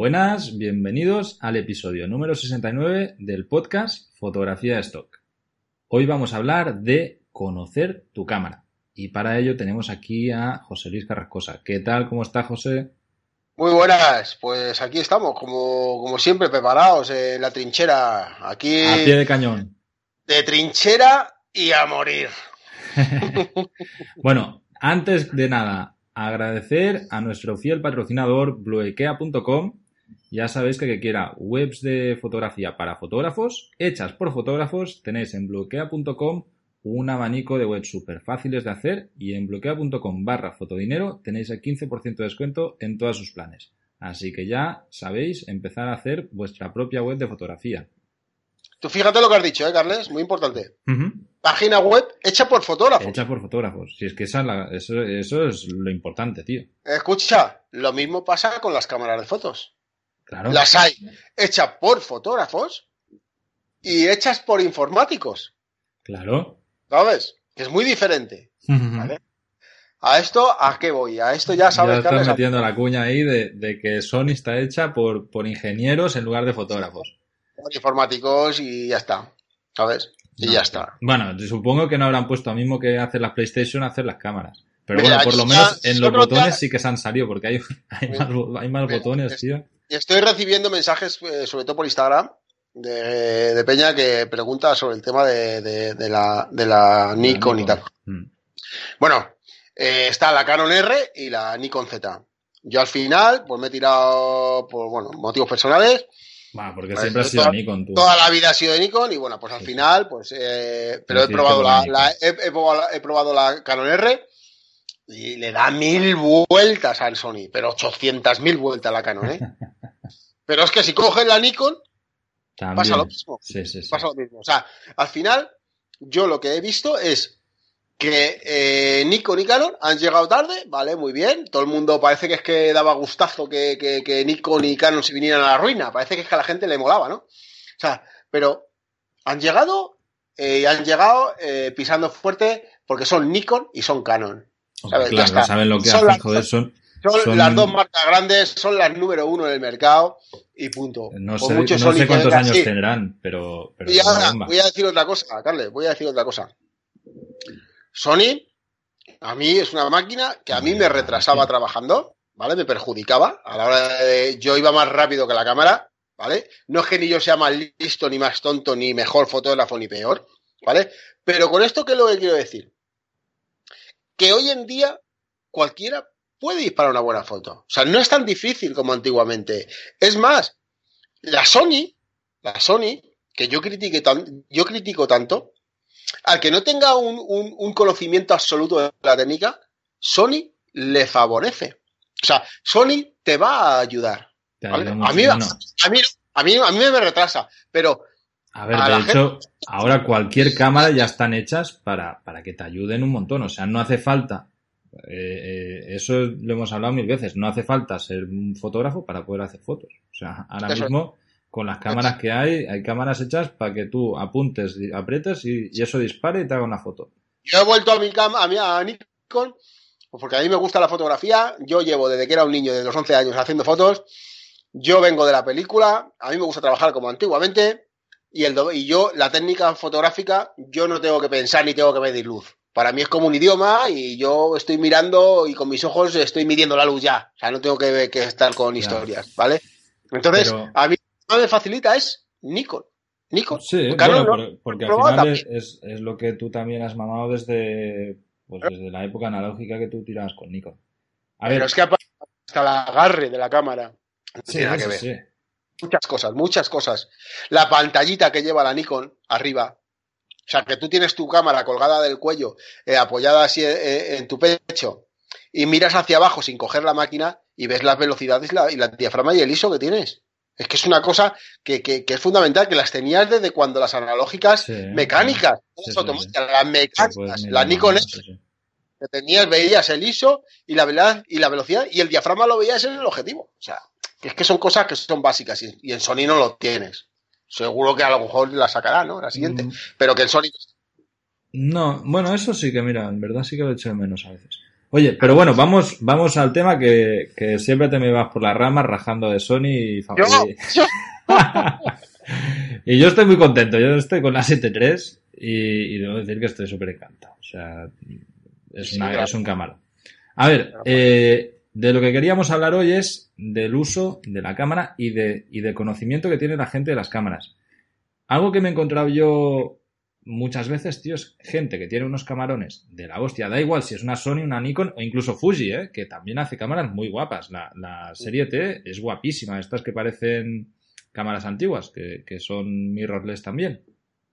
Buenas, bienvenidos al episodio número 69 del podcast Fotografía de Stock. Hoy vamos a hablar de conocer tu cámara. Y para ello tenemos aquí a José Luis Carrascosa. ¿Qué tal? ¿Cómo está José? Muy buenas, pues aquí estamos, como, como siempre, preparados en la trinchera. Aquí. A pie de cañón. De trinchera y a morir. bueno, antes de nada, agradecer a nuestro fiel patrocinador blueikea.com. Ya sabéis que que quiera webs de fotografía para fotógrafos, hechas por fotógrafos, tenéis en blueikea.com un abanico de webs súper fáciles de hacer y en bloquea.com barra fotodinero tenéis el 15% de descuento en todos sus planes. Así que ya sabéis empezar a hacer vuestra propia web de fotografía. Tú fíjate lo que has dicho, ¿eh, Carles? Muy importante. Página web hecha por fotógrafos. Hecha por fotógrafos. Si es que esa eso, eso es lo importante, tío. Escucha, lo mismo pasa con las cámaras de fotos. Claro. Las hay hechas por fotógrafos y hechas por informáticos. Claro. ¿Sabes? Que es muy diferente. ¿vale? A esto, ¿a qué voy? A esto ya sabes, ya estás metiendo la cuña ahí de, de, que Sony está hecha por, por ingenieros en lugar de fotógrafos. Por informáticos y ya está. ¿Sabes? Y no, ya está. Bueno, supongo que no habrán puesto lo mismo que hacer las PlayStation, hacer las cámaras. Pero Mira, bueno, por lo menos en los botones ya... sí que se han salido, porque hay, hay más, hay más Mira, botones, tío. Estoy recibiendo mensajes, eh, sobre todo por Instagram, de, de, Peña que pregunta sobre el tema de, de, de la, Nikon y tal. Mm. Bueno, eh, está la Canon R y la Nikon Z. Yo al final, pues me he tirado por, bueno, motivos personales. Bueno, porque siempre ha sido toda, Nikon. Tú. Toda la vida ha sido de Nikon y bueno, pues al sí. final, pues, eh, pero he probado la, la he, he, probado, he probado la Canon R y le da mil vueltas al Sony, pero 800 mil vueltas a la Canon, ¿eh? pero es que si coges la Nikon, también. Pasa lo mismo. Sí, sí, sí. Pasa lo mismo. O sea, al final, yo lo que he visto es que eh, Nikon y Canon han llegado tarde, vale, muy bien. Todo el mundo parece que es que daba gustazo que, que, que Nikon y Canon se vinieran a la ruina. Parece que es que a la gente le molaba, ¿no? O sea, pero han llegado eh, y han llegado eh, pisando fuerte porque son Nikon y son Canon. ¿sabes? Claro, saben lo que hacen, joder, son, son, son, las dos marcas grandes, son las número uno en el mercado y punto. No sé, no sé cuántos años sí. tendrán, pero, pero y ahora voy a decir otra cosa, Carles, voy a decir otra cosa. Sony, a mí es una máquina que a mí me retrasaba trabajando, ¿vale? Me perjudicaba. A la hora de. Yo iba más rápido que la cámara, ¿vale? No es que ni yo sea más listo, ni más tonto, ni mejor fotógrafo, ni peor, ¿vale? Pero con esto, ¿qué es lo que quiero decir? Que hoy en día cualquiera puede disparar una buena foto. O sea, no es tan difícil como antiguamente. Es más, la Sony, la Sony, que yo, critique tan, yo critico tanto, al que no tenga un, un, un, conocimiento absoluto de la técnica, Sony le favorece. O sea, Sony te va a ayudar. ¿vale? A, mí, a, mí, a, mí, a mí me retrasa, pero... A ver, de hecho, gente... ahora cualquier cámara ya están hechas para, para que te ayuden un montón. O sea, no hace falta eh, eh, eso lo hemos hablado mil veces. No hace falta ser un fotógrafo para poder hacer fotos. O sea, ahora eso mismo, con las cámaras que hay, hay cámaras hechas para que tú apuntes, aprietes y, y, eso dispare y te haga una foto. Yo he vuelto a mi, cam a mi a Nikon porque a mí me gusta la fotografía. Yo llevo desde que era un niño, desde los 11 años, haciendo fotos. Yo vengo de la película. A mí me gusta trabajar como antiguamente. Y, el, y yo, la técnica fotográfica, yo no tengo que pensar ni tengo que medir luz para mí es como un idioma y yo estoy mirando y con mis ojos estoy midiendo la luz ya. O sea, no tengo que, que estar con historias, ¿vale? Entonces, Pero... a mí lo que me facilita es Nikon. Nikon. Sí, bueno, porque, al final es, es, lo que tú también has mamado desde, pues desde la época analógica que tú tirabas con Nikon. A ver, Pero es que hasta el agarre de la cámara. No sí, tiene nada que ver. Sí. Muchas cosas, muchas cosas. La pantallita que lleva la Nikon arriba, sea, que tú tienes tu cámara colgada del cuello, eh, apoyada así eh, en tu pecho, y miras hacia abajo sin coger la máquina y ves las velocidades y la, y la diafragma y el ISO que tienes. Es que es una cosa que, que, que, es fundamental, que las tenías desde cuando las analógicas Sí, mecánicas, sí, las sí, mecánicas, las Nikon que tenías, veías el ISO y la, vela- y la velocidad y el diafragma lo veías en el objetivo. O sea, que es que son cosas que son básicas y, y en Sony no lo tienes. Seguro que a lo mejor la sacará, ¿no? La siguiente. Mm, Pero que en Sony No, bueno, eso sí que, mira, en verdad sí que lo echo de menos a veces. Oye, pero bueno, vamos, vamos al tema que, que siempre te me vas por las ramas rajando de Sony y, Yo, y- yo- y yo estoy muy contento, yo estoy con la 7.3 y, y debo decir que estoy súper encantado. O sea, es, Sí, una- claro. es un cámara. A ver, eh, de lo que queríamos hablar hoy es del uso de la cámara y de, y de conocimiento que tiene la gente de las cámaras. Algo que me he encontrado yo muchas veces, tío, es gente que tiene unos camarones de la hostia. Da igual si es una Sony, una Nikon o incluso Fuji, ¿eh? que también hace cámaras muy guapas. La, la serie T es guapísima. Estas que parecen cámaras antiguas, que, que son mirrorless también.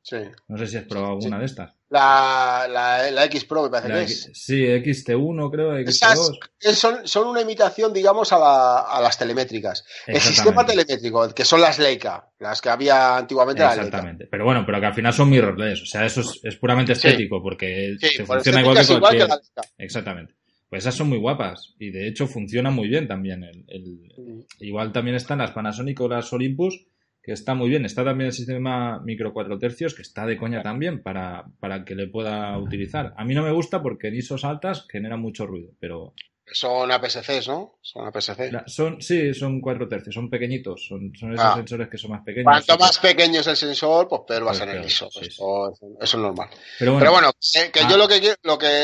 Sí. No sé si has probado alguna de estas. La, la, la X Pro me parece La que X- es. sí, XT1 creo, Esas XT2. es- son, son una imitación, digamos, a, la- a las telemétricas. El sistema telemétrico, que son las Leica, las que había antiguamente Leica. Exactamente. Pero bueno, pero que al final son mirrorless. O sea, eso es, es puramente Sí. estético, porque Sí, por funciona igual que igual cualquier. que la Leica. Exactamente. Pues esas son muy guapas. Y de hecho funcionan muy bien también. El, el- Igual también están las Panasonic o las Olympus, que está muy bien. Está también el sistema micro 4 tercios, que está de coña también para, para que le pueda utilizar. A mí no me gusta porque en ISOs altas genera mucho ruido, pero Son APS-Cs, ¿no? Son APS-C. la- son, sí, son 4 tercios, son pequeñitos, son, son esos Ah. sensores que son más pequeños. Cuanto más pequeño es el sensor, pues peor va a Pues ser el ISO. sí, sí. Eso, eso es normal. Pero bueno, Pero bueno, eh, que Ah. yo lo que quiero, lo que,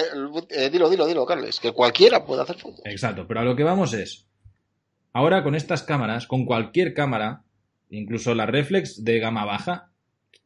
eh, dilo, dilo, dilo, Carles, que cualquiera puede hacer fotos. Exacto, pero a lo que vamos es, ahora con estas cámaras, con cualquier cámara, incluso las reflex de gama baja,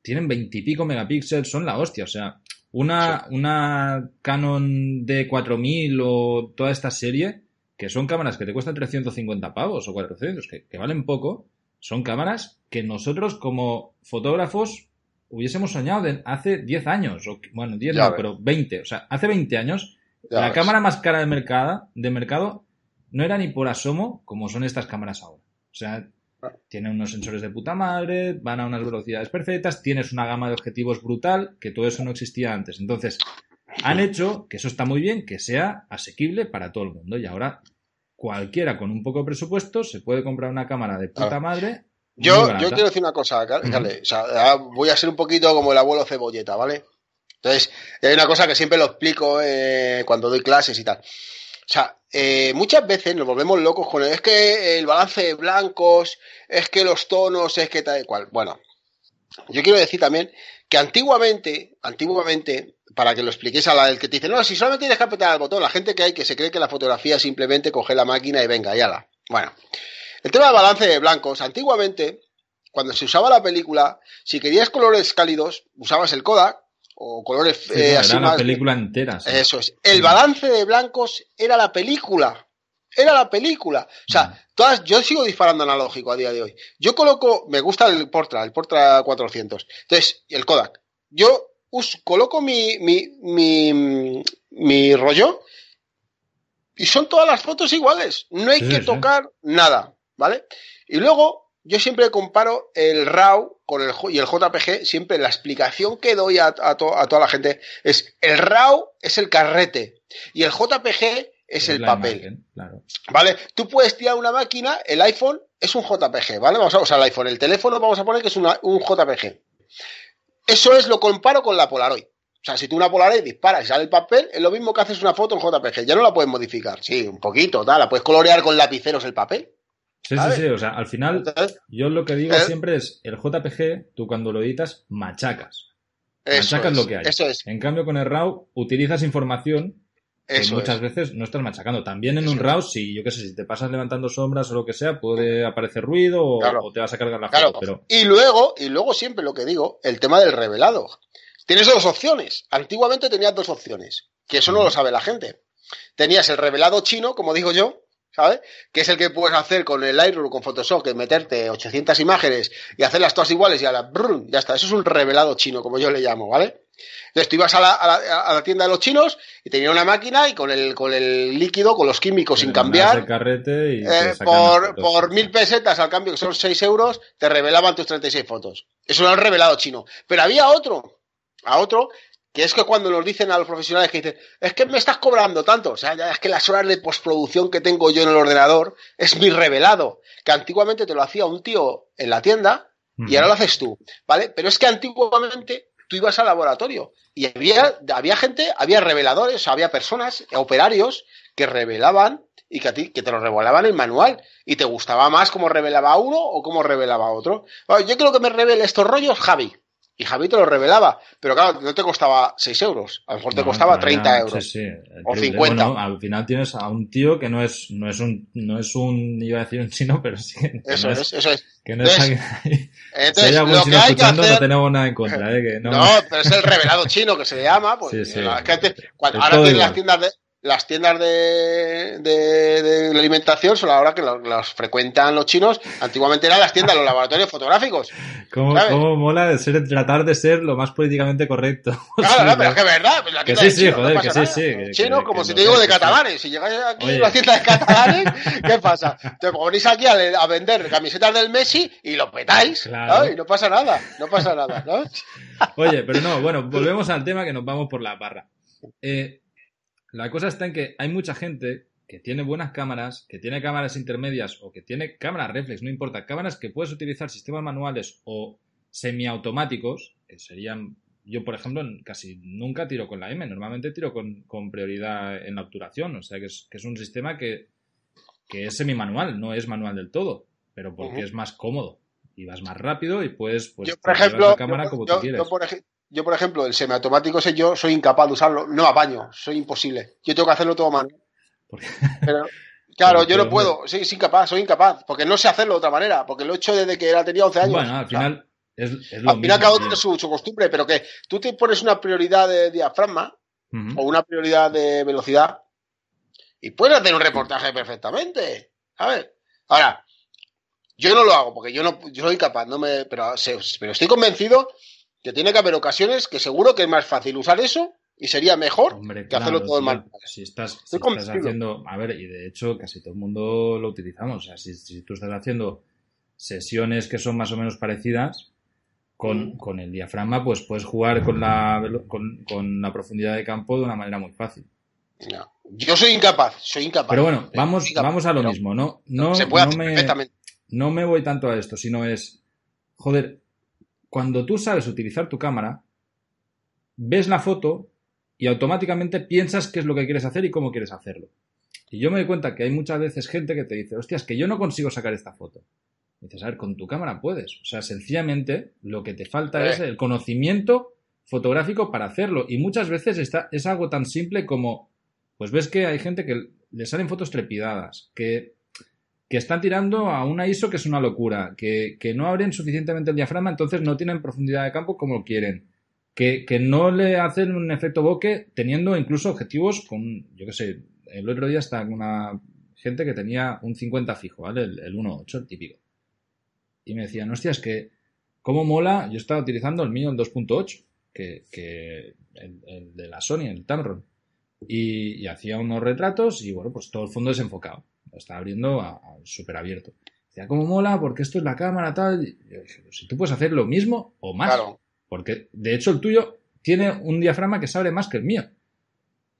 tienen veintipico megapíxeles, son la hostia, o sea, una, una Canon D4000 o toda esta serie, que son cámaras que te cuestan 350 pavos o 400, que, que valen poco, son cámaras que nosotros como fotógrafos hubiésemos soñado de hace 10 años, o bueno, 10 Ya no, ves. pero 20, o sea, hace 20 años Ya la ves. cámara más cara de mercado, de mercado no era ni por asomo como son estas cámaras ahora. O sea, Tienen unos sensores de puta madre, van a unas velocidades perfectas, tienes una gama de objetivos brutal, que todo eso no existía antes. Entonces, han hecho que eso está muy bien, que sea asequible para todo el mundo. Y ahora cualquiera con un poco de presupuesto se puede comprar una cámara de puta madre. Yo, yo quiero decir una cosa, Car- Ujú. Carles. O sea, ah, voy a ser un poquito como el abuelo cebolleta, ¿vale? Entonces, hay una cosa que siempre lo explico eh, cuando doy clases y tal. O sea, eh, muchas veces nos volvemos locos con el, es que el balance de blancos, es que los tonos, es que tal y cual. Bueno, yo quiero decir también que antiguamente, antiguamente, para que lo expliquéis a la del que te dice, no, si solamente tienes que apretar el botón, la gente que hay que se cree que la fotografía simplemente coger la máquina y venga, y ala. Bueno, el tema del balance de blancos, antiguamente, cuando se usaba la película, si querías colores cálidos, usabas el Kodak o colores Sí, eh, así la película entera. sí. Eso es. El balance de blancos era la película. Era la película. O sea, Mm. todas, yo sigo disparando analógico a día de hoy. Yo coloco, me gusta el Portra, el Portra 400. Entonces, el Kodak. Yo us- coloco mi, mi, mi, mi rollo y son todas las fotos iguales. No hay Sí, que tocar nada, ¿vale? Y luego, yo siempre comparo el RAW con el, y el JPG. Siempre la explicación que doy a, a to- a toda la gente es: el RAW es el carrete y el JPG es el papel. imagen, claro. ¿Vale? Tú puedes tirar una máquina, el iPhone es un JPG, ¿vale? Vamos a, o sea, el iPhone, el teléfono vamos a poner que es una- un JPG. Eso es lo comparo con la Polaroid. O sea, si tú una Polaroid disparas y sale el papel, es lo mismo que haces una foto en JPG. Ya no la puedes modificar. Sí, un poquito, tal. La puedes colorear con lapiceros el papel. Sí, sí, ¿sabes? sí. O sea, al final, yo lo que digo Eh. siempre es, el JPG, tú cuando lo editas, machacas. eso Machacas es, lo que hay. Eso es. En cambio, con el RAW, utilizas información que Eso muchas es. veces no estás machacando. También en Eso un. RAW, si yo qué sé, si te pasas levantando sombras o lo que sea, puede aparecer ruido o, Claro. o te vas a cargar la Claro. foto. Pero Y luego, y luego siempre lo que digo, el tema del revelado. Tienes dos opciones. Antiguamente tenías dos opciones, que eso no lo sabe la gente. Tenías el revelado chino, como digo yo, ¿sabes? Que es el que puedes hacer con el Lightroom, con Photoshop, que meterte 800 imágenes y hacerlas todas iguales y ahora, brum, ya está. Eso es un revelado chino, como yo le llamo, ¿vale? Entonces tú ibas a la, a, la, a la, tienda de los chinos y tenía una máquina y con el, con el líquido, con los químicos sin cambiar, carrete y eh, por, por mil pesetas al cambio, que son 6 euros, te revelaban tus 36 fotos. Eso lo han revelado chino. Pero había otro, a otro, que es que cuando nos dicen a los profesionales que dicen, es que me estás cobrando tanto, o sea, ya es que las horas de postproducción que tengo yo en el ordenador es mi revelado, que antiguamente te lo hacía un tío en la tienda y ahora lo haces tú, ¿vale? Pero es que antiguamente tú ibas al laboratorio y había, había gente, había reveladores, había personas, operarios, que revelaban y que a ti, que te lo revelaban en manual y te gustaba más cómo revelaba uno o cómo revelaba otro. Bueno, yo creo que me revele estos rollos Javi. Y Javi te lo revelaba, pero claro, no te costaba 6 euros, a lo mejor te No, costaba ya, 30 euros. sí, sí. O Pero, 50. bueno, al final tienes a un tío que no es, no es un, no es un, iba a decir un chino, pero sí. que Eso no es, eso es. Que no es Entonces, si Entonces, hay lo chino que hay que escuchando, no hacer... tenemos nada en contra, ¿eh? Que no, No, pero es el revelado chino que se le llama. Pues, Sí, sí. la gente- cuando- Es ahora todo tienen las tiendas de las tiendas de, de, alimentación son ahora que los, los frecuentan los chinos. Antiguamente eran las tiendas, los laboratorios fotográficos. ¿Cómo, cómo mola de ser, tratar de ser lo más políticamente correcto. Claro, no, pero es que es verdad. Pues la Que sí, sí, chino, no joder, que sí, nada. sí, que- Chino, que- como que si te digo de catalanes. Si llegáis aquí Oye. a la tienda de catalanes, ¿qué pasa? Te ponéis aquí a, a vender camisetas del Messi y lo petáis. Claro. ¿no? Y no pasa nada. No pasa nada, ¿no? Oye, pero no, bueno, volvemos al tema que nos vamos por la barra. Eh, la cosa está en que hay mucha gente que tiene buenas cámaras, que tiene cámaras intermedias o que tiene cámaras reflex, no importa, cámaras que puedes utilizar sistemas manuales o semiautomáticos, que serían, yo por ejemplo casi nunca tiro con la M, normalmente tiro con, con prioridad en la obturación, o sea que es, que es un sistema que, que es semimanual, no es manual del todo, pero porque es más cómodo y vas más rápido y puedes pues, yo, por ejemplo, la cámara yo, como yo- tú quieres. yo, por ej- yo, por ejemplo, el semiautomático ese yo soy incapaz de usarlo, no apaño, soy imposible. Yo tengo que hacerlo todo manual. Pero, claro, Porque, yo no puedo, soy, soy incapaz, soy incapaz, porque no sé hacerlo de otra manera, porque lo he hecho desde que era, tenía 11 años. Bueno, al final es, es lo al final cada uno tiene su, su costumbre, pero que tú te pones una prioridad de diafragma o una prioridad de velocidad y puedes hacer un reportaje perfectamente. ¿Sabes? Ahora, yo no lo hago porque yo no yo soy incapaz, no me, pero, pero estoy convencido que tiene que haber ocasiones que seguro que es más fácil usar eso y sería mejor Hombre, que hacerlo todo manual. Si estás, si estás haciendo, a ver, y de hecho casi todo el mundo lo utilizamos. O sea, si, si tú estás haciendo sesiones que son más o menos parecidas con, Mm. con el diafragma, pues puedes jugar con la, con, con la profundidad de campo de una manera muy fácil. No. Yo soy incapaz, soy incapaz. Pero bueno, vamos, incapaz, vamos a lo mismo, ¿no? No, se puede no hacer me, perfectamente. no me voy tanto a esto, sino es, joder, cuando tú sabes utilizar tu cámara, ves la foto y automáticamente piensas qué es lo que quieres hacer y cómo quieres hacerlo. Y yo me doy cuenta que hay muchas veces gente que te dice, hostias, que yo no consigo sacar esta foto. Y dices, a ver, con tu cámara puedes. O sea, sencillamente lo que te falta Eh. es el conocimiento fotográfico para hacerlo. Y muchas veces está, es algo tan simple como, pues ves que hay gente que le salen fotos trepidadas, que, que están tirando a una ISO que es una locura, que, que no abren suficientemente el diafragma, entonces no tienen profundidad de campo como quieren. Que, que no le hacen un efecto bokeh teniendo incluso objetivos con, yo qué sé, el otro día está una gente que tenía un 50 fijo, ¿vale? El, el 1.8, el típico. Y me decían, hostia, es que, ¿cómo mola? Yo estaba utilizando el mío, el 2.8, que, que el, de la Sony, el Tamron. Y, y hacía unos retratos y, bueno, pues todo el fondo desenfocado. Lo estaba abriendo a, a súper abierto. Decía, ¿cómo mola? Porque esto es la cámara, tal. Yo dije, si tú puedes hacer lo mismo o más. Claro. Porque, de hecho, el tuyo tiene un diafragma que se abre más que el mío.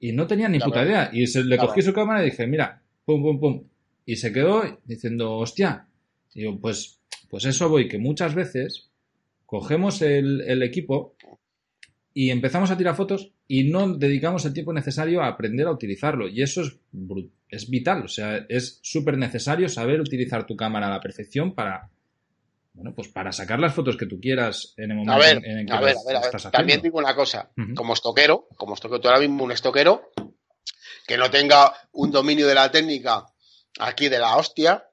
Y no tenía ni Claro. puta idea. Y se, le Claro. cogí su cámara y dije, mira, pum, pum, pum. Y se quedó diciendo, hostia. Y digo, pues, pues eso voy, que muchas veces cogemos el, el equipo y empezamos a tirar fotos y no dedicamos el tiempo necesario a aprender a utilizarlo. Y eso es, es vital. O sea, es súper necesario saber utilizar tu cámara a la perfección para, bueno, pues para sacar las fotos que tú quieras en el momento A ver, en el que a ver, las a ver, a ver. estás También digo una cosa, como estoquero, como estoquero, tú ahora mismo un estoquero que no tenga un dominio de la técnica aquí de la hostia,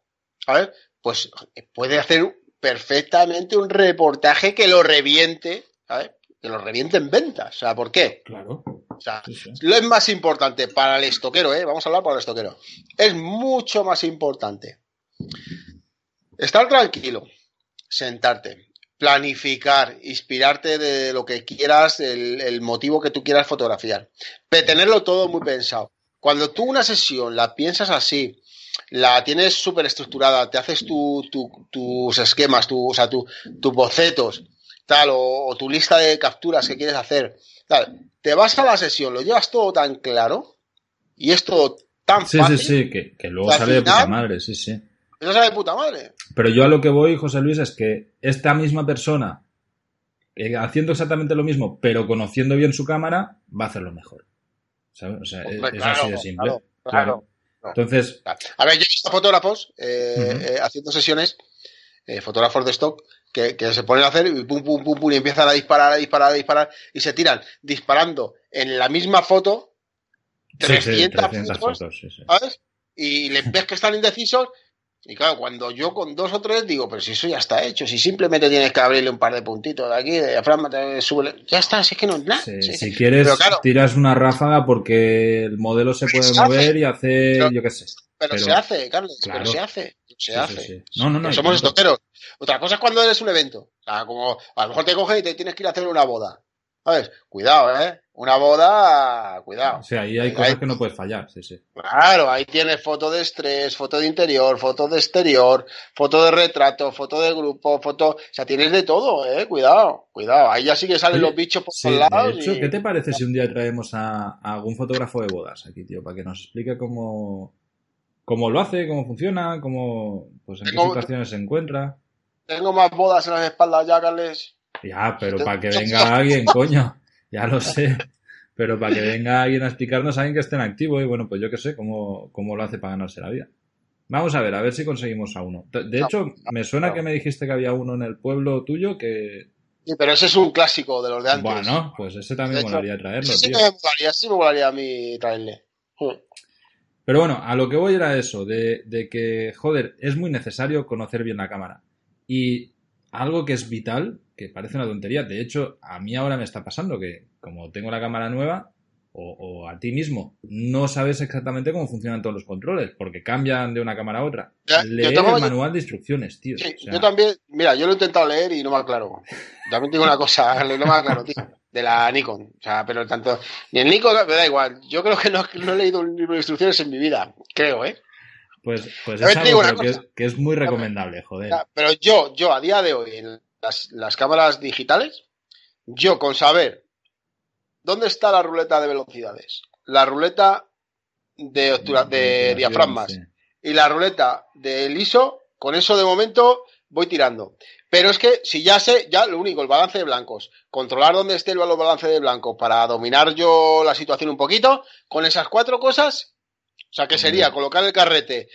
¿sabes? Pues puede hacer perfectamente un reportaje que lo reviente, ¿sabes? Que lo reviente en ventas. O sea, ¿por qué? Claro. O sea, Sí, sí. lo es más importante para el estoquero, ¿eh? Vamos a hablar para el estoquero. Es mucho más importante estar tranquilo, sentarte, planificar, inspirarte de lo que quieras, el, el motivo que tú quieras fotografiar. Pero tenerlo todo muy pensado. Cuando tú una sesión la piensas así, la tienes súper estructurada, te haces tu, tu, tus esquemas, tu, o sea, tu, tus bocetos, tal, o, o, tu lista de capturas que quieres hacer, tal, te vas a la sesión, lo llevas todo tan claro y es todo tan sí, fácil. Sí, sí, que, que luego sale de puta madre, sí, sí. Eso sale de puta madre. Pero yo a lo que voy, José Luis, es que esta misma persona, eh, haciendo exactamente lo mismo, pero conociendo bien su cámara, va a hacerlo mejor. ¿Sabes? O sea, Hombre, es claro, así de simple. claro, claro. Entonces, A ver, yo he visto fotógrafos eh, eh, haciendo sesiones, eh, fotógrafos de stock, que, que se ponen a hacer y pum, pum, pum, pum, y empiezan a disparar, a disparar, a disparar, y se tiran disparando en la misma foto sí, sí, 300, 300 fotos, fotos, sí, sí. ¿sabes? Y les ves que están indecisos. Y claro, cuando yo con dos o tres digo, pero si eso ya está hecho, si simplemente tienes que abrirle un par de puntitos de aquí, de diafragma, te ya está, si es que no es nada. Si quieres, claro. tiras una ráfaga porque el modelo se puede Se hace. mover y hacer, yo qué sé. Pero, Pero- se hace, Carlos, Claro. pero se hace, se hace. sí, sí. No, no, no, somos estoqueros. Otra cosa es cuando eres un evento. O sea, como a lo mejor te coges y te tienes que ir a hacer una boda. ¿Sabes? Cuidado, ¿eh? Una boda, cuidado. O sea, ahí hay Ahí- cosas que no puedes fallar, sí, sí. Claro, ahí tienes foto de estrés, foto de interior, foto de exterior, foto de retrato, foto de grupo, foto... O sea, tienes de todo, ¿eh? Cuidado, cuidado. Ahí ya sí que salen Oye, los bichos por Sí, todos de lados. hecho, y- ¿qué te parece si un día traemos a, a algún fotógrafo de bodas aquí, tío? Para que nos explique cómo, cómo lo hace, cómo funciona, cómo, pues en qué situaciones se encuentra. Tengo más bodas en las espaldas ya, Carles. Ya, pero para que venga alguien, coño, ya lo sé. Pero para que venga alguien a explicarnos a alguien que esté en activo y bueno, pues yo qué sé, cómo, cómo lo hace para ganarse la vida. Vamos a ver, a ver si conseguimos a uno. De de hecho, me suena que me dijiste que había uno en el pueblo tuyo que... Sí, pero ese es un clásico de los de antes. Bueno, pues ese también hecho, molaría traerlo, sí tío. que me molaría, sí me molaría a mí traerle. Pero bueno, a lo que voy era eso, de, de que, joder, es muy necesario conocer bien la cámara. Y algo que es vital, que parece una tontería, de hecho, a mí ahora me está pasando que como tengo la cámara nueva, o, o a ti mismo, no sabes exactamente cómo funcionan todos los controles, porque cambian de una cámara a otra. Ya, yo Leer tengo- el manual de instrucciones, tío. Sí, O sea, yo también, mira, yo lo he intentado leer y no me aclaro. También digo una cosa, no me aclaro, tío, de la Nikon. O sea, pero tanto, ni el Nikon, me da igual. Yo creo que no, no he leído un libro de instrucciones en mi vida, creo, ¿eh? Pues, pues es algo que, es, cosa. que es muy recomendable, joder. Pero yo, yo a día de hoy, en las, las cámaras digitales, yo con saber dónde está la ruleta de velocidades, la ruleta de, obtura- de diafragmas Sí. y la ruleta del ISO, con eso de momento voy tirando. Pero es que si ya sé, ya lo único, el balance de blancos, controlar dónde esté el balance de blancos para dominar yo la situación un poquito, con esas cuatro cosas, o sea que sería colocar el carrete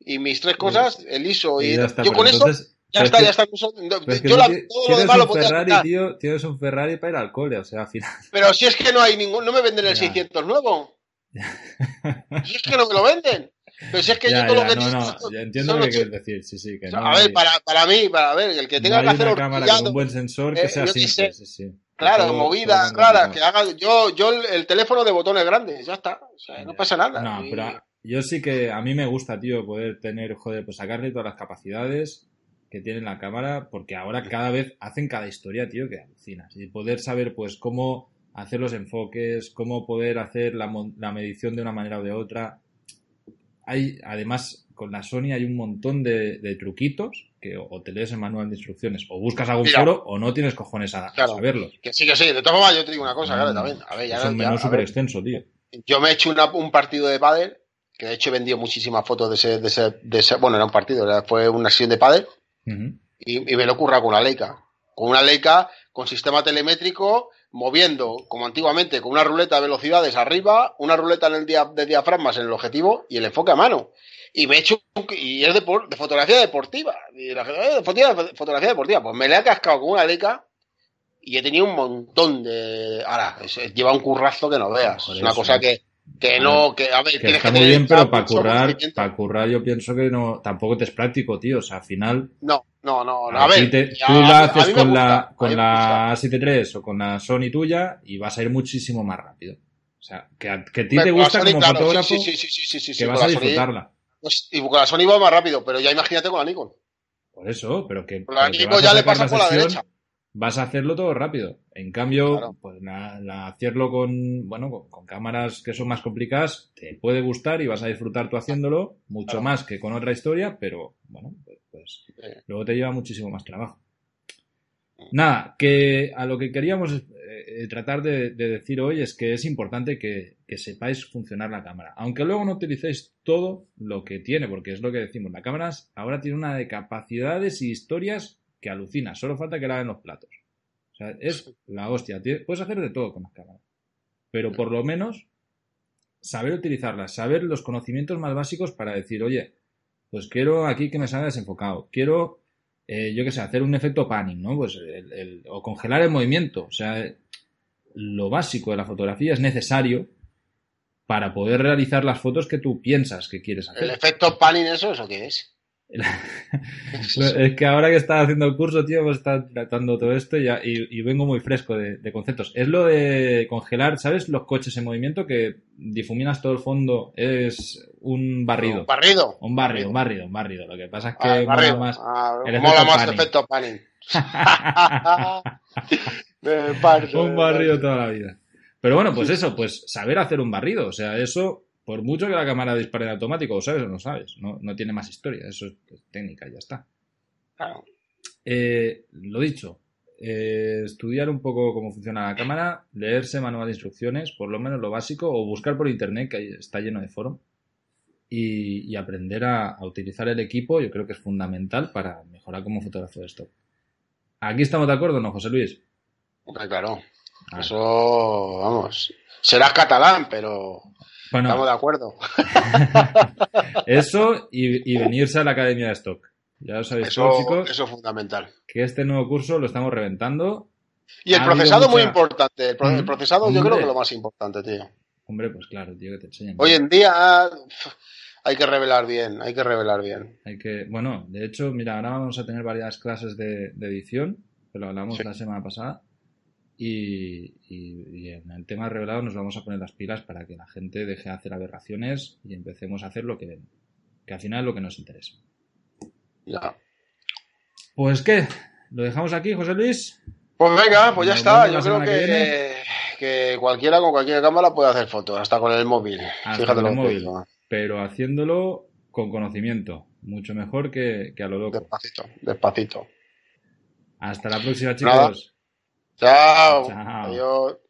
y mis tres cosas, el ISO y, Y ya está, yo con eso ya está, que- ya está. es que yo la- todo lo demás lo un podría Ferrari, tío, tienes un Ferrari para ir al cole, o sea, al final... Pero si es que no hay ningún, no me venden el Ya. 600 nuevo. Si es que no me lo venden. Pero si es que Ya, yo todo ya, lo que no, entiendo lo que quieres decir, sí, sí, que o sea, no a ver, para, para mí, para ver, el que tenga no que hacer una cámara con un buen sensor que eh, sea simple, sé. sí, sí. Claro, Todo- movidas todo complicado. que haga yo, yo el, el teléfono de botones grandes, ya está. O sea, no pasa nada. No, Y- pero yo sí que a mí me gusta, tío, poder tener, joder, pues sacarle todas las capacidades que tiene la cámara, porque ahora cada vez hacen cada historia, tío, que alucinas. Y poder saber, pues, cómo hacer los enfoques, cómo poder hacer la, la medición de una manera o de otra. Hay, además, con la Sony hay un montón de, de truquitos que o, o te lees el manual de instrucciones o buscas algún Mira. foro o no tienes cojones a, a Claro. saberlos. Que sí, que sí. De todas formas, yo te digo una cosa, claro, también. A ver, ya, es un menú súper extenso, tío. yo me he hecho una- un partido de pádel, que de hecho he vendido muchísimas fotos de ese, de ese, de ese- bueno, era un partido, era- fue una sesión de pádel, y, y me lo ocurra con una Leica. Con una Leica con sistema telemétrico, moviendo, como antiguamente, con una ruleta de velocidades arriba, una ruleta en el dia- de diafragmas en el objetivo y el enfoque a mano. Y me he hecho, un- y es de, de fotografía deportiva. Y la- eh, fotografía, fotografía deportiva. Pues me la he cascado con una Leica y he tenido un montón de. Ahora, es- lleva un currazo que no veas. Es una cosa que, que no, que a ver, Que tienes está que muy bien, pero para currar, para currar yo pienso que no, tampoco te es práctico, tío. O sea, al final, No, no, no, no. a ver, te- tú a la a haces con gusta, la, con la gusta. 73 o con la Sony tuya y vas a ir muchísimo más rápido. O sea, que a, que a ti te con la gusta Sony, como claro, fotógrafo sí, que vas con a la Sony, disfrutarla. pues, y con la Sony va más rápido, pero ya imagínate con la Nikon. Por eso, pero que. Pero al pero que equipo vas a ya le pasa por la derecha. Vas a hacerlo todo rápido. En cambio, Claro. pues la- la- hacerlo con, bueno, con, con cámaras que son más complicadas, te puede gustar y vas a disfrutar tú haciéndolo mucho Claro. más que con otra historia, pero bueno, luego te lleva muchísimo más trabajo. Nada, que a lo que queríamos eh, eh, tratar de, de decir hoy es que es importante que, que sepáis funcionar la cámara. Aunque luego no utilicéis todo lo que tiene, porque es lo que decimos, la cámara ahora tiene una de capacidades y historias que alucina. Solo falta que la hagan los platos. O sea, es la hostia. Puedes hacer de todo con las cámaras. Pero por lo menos saber utilizarlas, saber los conocimientos más básicos para decir, oye, pues quiero aquí que me salga desenfocado. Quiero, eh, yo qué sé, hacer un efecto panning, ¿no? Pues el- el- o congelar el movimiento. O sea, lo básico de la fotografía es necesario para poder realizar las fotos que tú piensas que quieres hacer. ¿El efecto panning eso, eso qué es? Es que ahora que estaba haciendo el curso, tío, hemos estado tratando todo esto y, y- y vengo muy fresco de, de conceptos. Es lo de congelar, ¿sabes? Los coches en movimiento que difuminas todo el fondo. Es un barrido. Barrido. Un barrido, un barrido, un barrido. Lo que pasa es que Ah, mola barrido. más. Ah, el mola efecto más el efecto panning. Un barrido toda la vida. Pero bueno, pues eso, pues saber hacer un barrido. O sea, eso, por mucho que la cámara dispare en automático, o sabes o no sabes. No, no tiene más historia. Eso es técnica, ya está. Claro. Eh, lo dicho, eh, estudiar un poco cómo funciona la cámara, leerse manual de instrucciones, por lo menos lo básico, o buscar por internet, que está lleno de foros, y, y aprender a, a utilizar el equipo, yo creo que es fundamental para mejorar como fotógrafo de stock. ¿Aquí estamos de acuerdo, no, José Luis? Claro. Ah, Eso, vamos. Serás catalán, pero bueno, estamos de acuerdo. eso y, y venirse a la Academia de Stock. Ya lo sabéis, todos, Eso, chicos, eso es fundamental. que este nuevo curso lo estamos reventando. Y el Ha procesado muy mucha- importante. El, pro- el Mm, procesado yo creo que es lo más importante, tío. Hombre, pues claro, tío, que te enseñan. Hoy en día hay que revelar bien, hay que revelar bien. Hay que, bueno, de hecho, mira, ahora vamos a tener varias clases de, de edición, que lo hablamos Sí. la semana pasada, y, y- y en el tema revelado nos vamos a poner las pilas para que la gente deje de hacer aberraciones y empecemos a hacer lo que, que al final es lo que nos interesa. Ya. Pues qué, lo dejamos aquí, José Luis. Pues venga, pues ya Nos está. Yo creo que que, que cualquiera con cualquier cámara puede hacer fotos, hasta con el móvil. Hasta Fíjate con el que móvil. digo. pero haciéndolo con conocimiento, mucho mejor que, que a lo loco. Despacito, despacito. Hasta la próxima, Nada. Chao. Chao. Adiós.